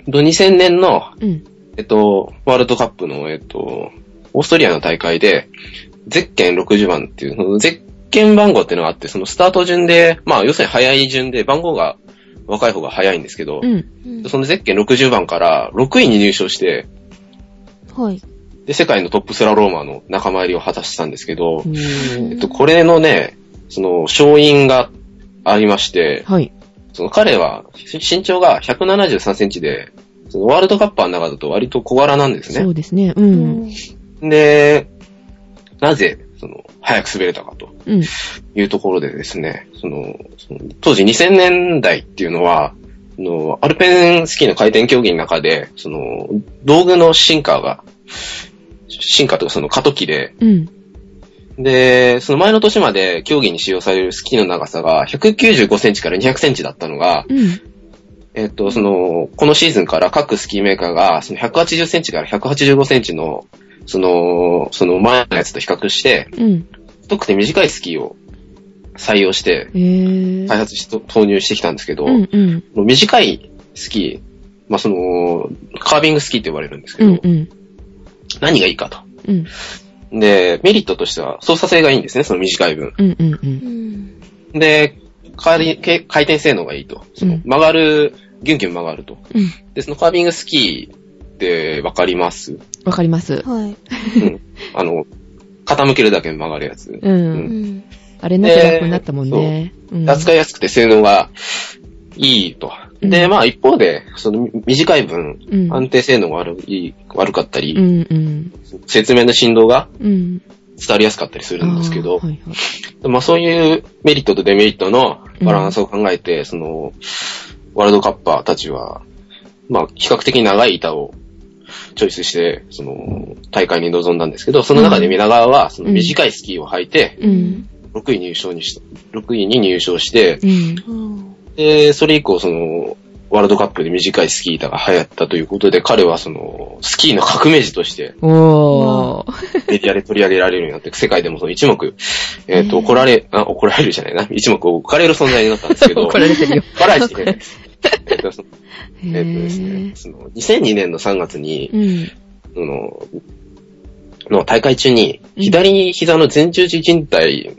と2000年の、うん。えっと、ワールドカップの、えっと、オーストリアの大会で、ゼッケン60番っていう、そのゼッケン番号っていうのがあって、そのスタート順で、まあ、要するに早い順で、番号が若い方が早いんですけど、うん。うんそのゼッケン60番から6位に入賞して、はい。で、世界のトップスラローマーの仲間入りを果たしたんですけど、えっと、はこれのね、その、勝因がありまして、い。その彼は、し身長が173センチで、そのワールドカッパーの中だと割と小柄なんですね。そうですね。う。うんで、なぜ、その、早く滑れたかとうん。いうところでですね、その、その当時2000年代っていうのは、そのアルペンスキーの回転競技の中で、その、道具の進化が、進化とかその過渡期で、うん。で、その前の年まで競技に使用されるスキーの長さが195センチから200センチだったのが、うん。えっと、その、このシーズンから各スキーメーカーが、その180センチから185センチの、その、その前のやつと比較して、うん。太くて短いスキーを採用して。開発し、投入してきたんですけど、うんうん。短いスキー、まあ、その、カービングスキーって呼ばれるんですけど、うんうん。何がいいかと。うん。で、メリットとしては操作性がいいんですね、その短い分。うんうんう。うんん。で、回りけ回転性能がいいと。そのうん曲がる、ギュンギュン曲がると。うん。で、そのカービングスキーってわかりますわかります。はい。うん。あの、傾けるだけで曲がるやつ。う。うんん。あれなきゃ楽になったもんね。うん扱いやすくて性能がいいと。で、うんまあ一方で、その短い分、うん安定性能が悪い悪かったり、うんうん。説明の振動がうん。伝わりやすかったりするんですけど、はいはい。まあそういうメリットとデメリットのバランスを考えて、その、ワールドカッパーたちは、まあ比較的長い板をチョイスして、その、大会に臨んだんですけど、その中で皆川は、その短いスキーを履いて、うん。6位入賞にし、6位に入賞して、うん。うん。で、それ以降、その、ワールドカップで短いスキー板が流行ったということで、彼はその、スキーの革命児として、おー。メディアで取り上げられるようになって、世界でもその一目、えっ、ー怒られ、あ、怒られるじゃないな、一目置かれる存在になったんですけど、怒られてるよ。バラエティで、えっと、そのへえっとですねー、その、2002年の3月に、うん。その、の大会中に、うん左膝の前十字靭帯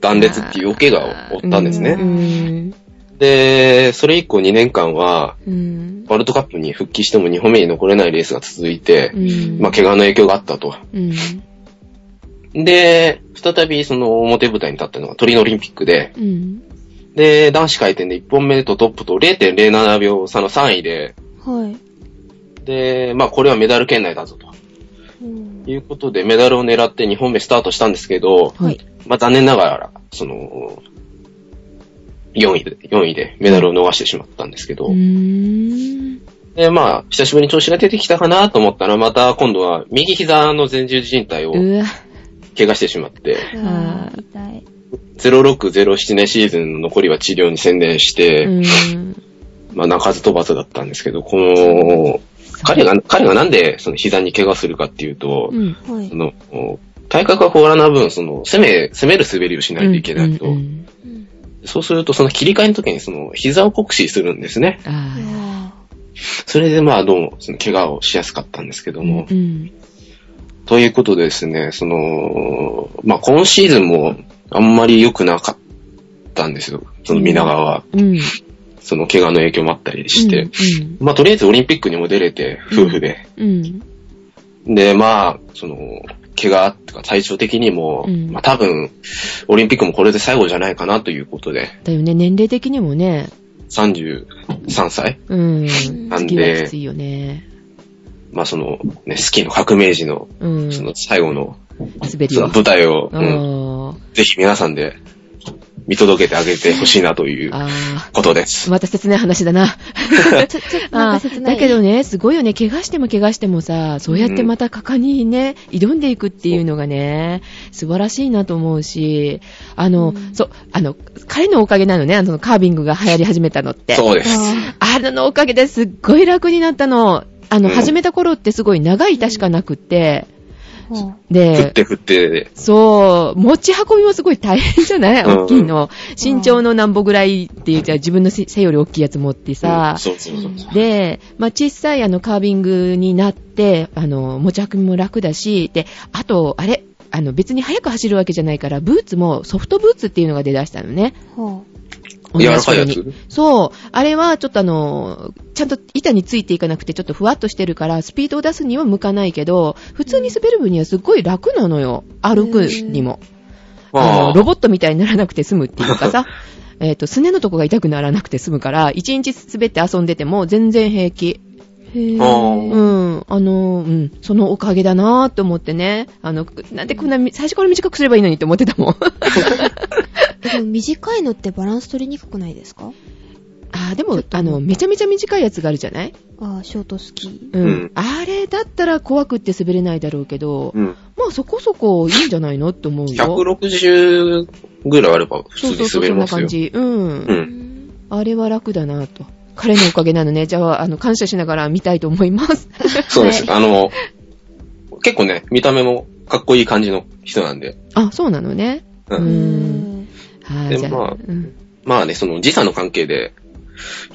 断裂っていう大怪我を負ったんですね。うん。で、それ以降2年間は、うん。ワールドカップに復帰しても2本目に残れないレースが続いて、うん。まあ、怪我の影響があったと。うん。で、再びその表舞台に立ったのがトリノオリンピックで、うん。で、男子回転で1本目とトップと0.07秒差の3位で、はい。で、まあこれはメダル圏内だぞとうんいうことでメダルを狙って2本目スタートしたんですけど、はい。まあ残念ながら、その、4位で、4位でメダルを逃してしまったんですけど、うーん。で、まあ、久しぶりに調子が出てきたかなと思ったら、また今度は右膝の前十字靭帯を。怪我してしまって、あー痛い。0607年シーズンの残りは治療に専念して、うん。まあ、鳴かず飛ばずだったんですけど、この、彼が、彼がなんでその膝に怪我するかっていうと、うん。はいそ。の、体格が小柄な分、その、攻め、攻める滑りをしないといけないと、うんうんうんそうすると、その切り替えの時に、その、膝を酷使するんですね。それで、まあ、どうも、その、怪我をしやすかったんですけどあ。も、うん。ということでですね、その、まあ、今シーズンも、あんまり良くなかったんですよ。その、皆川は。うん。その、怪我の影響もあったりして。うん。まあ、とりあえずオリンピックにも出れて、夫婦で。うん。で、まあ、その、怪我とか体調的にも、うんまあ多分、オリンピックもこれで最後じゃないかなということで、だよね、年齢的にもね。33歳？うん。なんできついよね。まあその、ね、スキーの革命児の、うん。その最後の、その。舞台を、うんあぜひ皆さんで見届けてあげてほしいなというあ。あことであ。す。また切ない話だな。ー ちょ、ち なんああか切ない。だけどね、すごいよね。怪我しても怪我してもさ、そうやってまた果敢にね、挑んでいくっていうのがね、素晴らしいなと思うし、あの、うんそう、あの、彼のおかげなのね、あの、カービングが流行り始めたのって。そうです。ああれのおかげですっごい楽になったの。あの、うん始めた頃ってすごい長い板しかなくって、ほ振っで、て振って、そう、持ち運びもすごい大変じゃない？うん大きいの。身長の何歩ぐらいっていうじゃあ自分の背背より大きいやつ持ってさうん、そうそうそうそう。で、まあ、小さいあのカービングになって、あの、持ち運びも楽だし、で、あと、あれ、あの、別に速く走るわけじゃないから、ブーツもソフトブーツっていうのが出だしたのね。う。ほ柔らかいや同じようにつそう。あれはちょっとあの、ちゃんと板についていかなくてちょっとふわっとしてるから、スピードを出すには向かないけど、普通に滑る分にはすっごい楽なのよ。歩くにも。あの、ロボットみたいにならなくて済むっていうかさ、えっと、すねのとこが痛くならなくて済むから、一日滑って遊んでても全然平気。う。へうーん。あの、うん。そのおかげだなぁと思ってね。あの、なんでこんなみ、最初から短くすればいいのにって思ってたもん。でも短いのってバランス取りにくくないですか？あーでも、あの、めちゃめちゃ短いやつがあるじゃない？ああ、ショートスキー。うん。うんあれだったら怖くって滑れないだろうけど、うん。まあそこそこいいんじゃないのって思うよ。160ぐらいあれば普通にそうそうそう、そん滑れますよ。な感じ。うん。うん。あれは楽だなと。彼のおかげなのね。じゃあ、あの、感謝しながら見たいと思います。そうです。あの、結構ね、見た目もかっこいい感じの人なんで。あ、そうなのね。う。うんうんん。はい、でまあうん。まあね、その時差の関係で、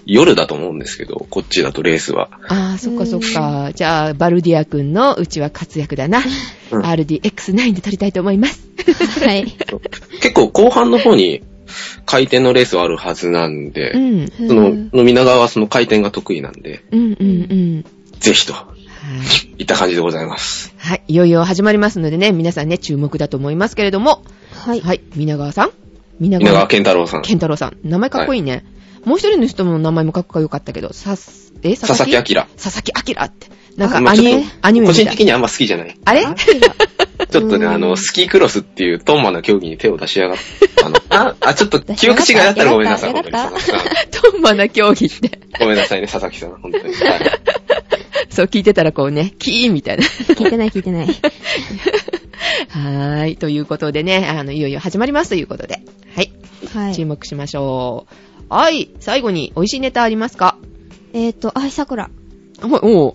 夜だと思うんですけど、こっちだとレースは。ああ、そっかそっか。じゃあ、バルディア君のうちは活躍だな。うん RDX9 で撮りたいと思います。はい。結構後半の方に回転のレースはあるはずなんで、うん。その、飲みながはその回転が得意なんで、うんうんうん。ぜひとはい。いった感じでございます。はい。いよいよ始まりますのでね、皆さんね、注目だと思いますけれども。はい。はい。皆川さん？皆稲川健太郎さん。健太郎さん。名前かっこいいね。もう一人の人の名前もかっこよかったけど、さす、え佐々木？明。佐々木明って。なんかまあアニメアニメ個みたい。人的にあんま好きじゃない。あれ？ちょっとね、うんあの、スキークロスっていうトンマな競技に手を出しやがった。あの、あ、あ、ちょっと記憶違いだったらごめんなさい、本当に佐々木さん。トンマな競技って。ごめんなさいね、佐々木さん、本当に。はいそう聞いてたらこうね、キーンみたいな。聞いてない聞いてない。はーい。ということでね、あの、いよいよ始まりますということで。はい。はい。注目しましょう。はい。最後に美味しいネタありますか？えっと、あ、桜。おおう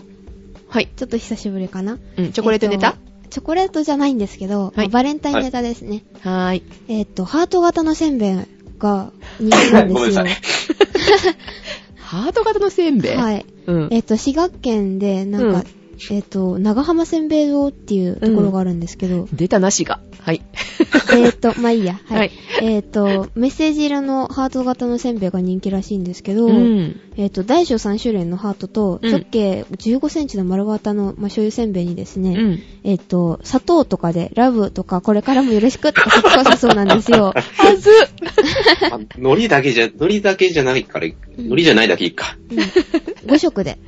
はい。ちょっと久しぶりかな。うん、チョコレートネタ、えっとチョコレートじゃないんですけど、はいバレンタインネタですね。はーい。えっと、ハート型のせんべいが人気なんですよ。ごめんなさい。ハート型のせんべい？。はいい。うん。えっと、滋賀県で、なんか、うんえっと、長浜せんべい堂っていうところがあるんですけど、出たなしが。はい。えっと、まあいいや。はい。はいえっと、メッセージ色のハート型のせんべいが人気らしいんですけど、うん。えっと、大小3種類のハートと、うん直径15センチの丸型の、まあ、醤油せんべいにですね、うん。えっと、砂糖とかで、ラブとか、これからもよろしくとか書き込さそうなんですよ。はず あ海苔だけじゃ、海苔だけじゃないから、海苔じゃないだけいいか。うん、5色でへ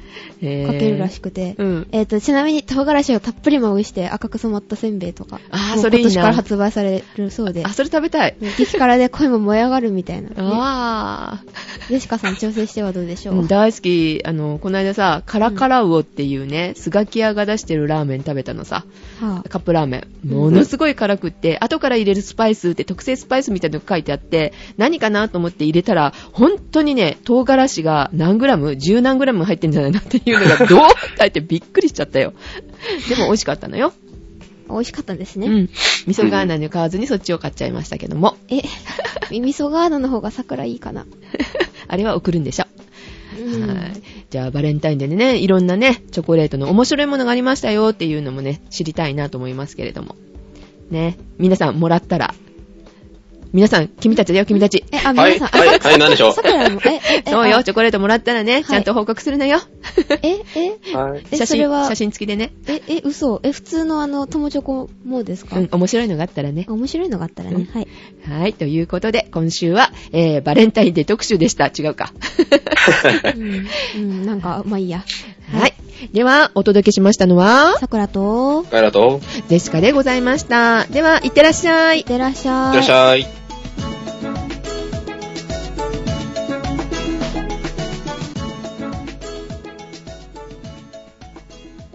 かけるらしく。くて、うん。えっと、ちなみに唐辛子をたっぷりまぶして赤く染まったせんべいとか、あーそれいいな今年から発売されるそうであ、、それ食べたい。激辛で声も燃え上がるみたいな。ね あジェシカさん調整してはどうでしあ。ょう、大好き。あの、この間さ、カラカラウオっていうね、スガキ屋が出してるラーメン食べたのさ。はカップラーメン。ものすごい辛くって、後から入れるスパイスって特製スパイスみたいなのが書いてあって、何かなと思って入れたら、本当にね、唐辛子が何グラム？十何グラム入ってんじゃないのっていうのがどう？書いてびっくりしちゃったよ。でも美味しかったのよ。あ、美味しかったんですね。うん。味噌ガーナに買わずにそっちを買っちゃいましたけども。え、味噌ガードの方が桜いいかな。あれは送るんでしょ。うんはい。じゃあ、バレンタインデーでね、いろんなね、チョコレートの面白いものがありましたよっていうのもね、知りたいなと思いますけれども。ね、皆さんもらったら、皆さん、君たちだよ、君たち。え、あ、はい、皆さん、はい、はい、なんでしょう？桜も、え、え、え、そうよ、あチョコレートもらったらね、いちゃんと報告するのよ。え、え、はい。え写真、それは写真付きでね。え、え、嘘え、普通のあの、友チョコもですか、うん、面白いのがあったらね。面白いのがあったらね。うんはい。はい、ということで、今週は、えー、バレンタインデー特集でした。違うか。うん、うん、なんか、まあいいや。はい。では、お届けしましたのは、桜と、ガイラと、ジェシカでございました。では、いってらっしゃいいっ。てらっしゃい。いってらっしゃい。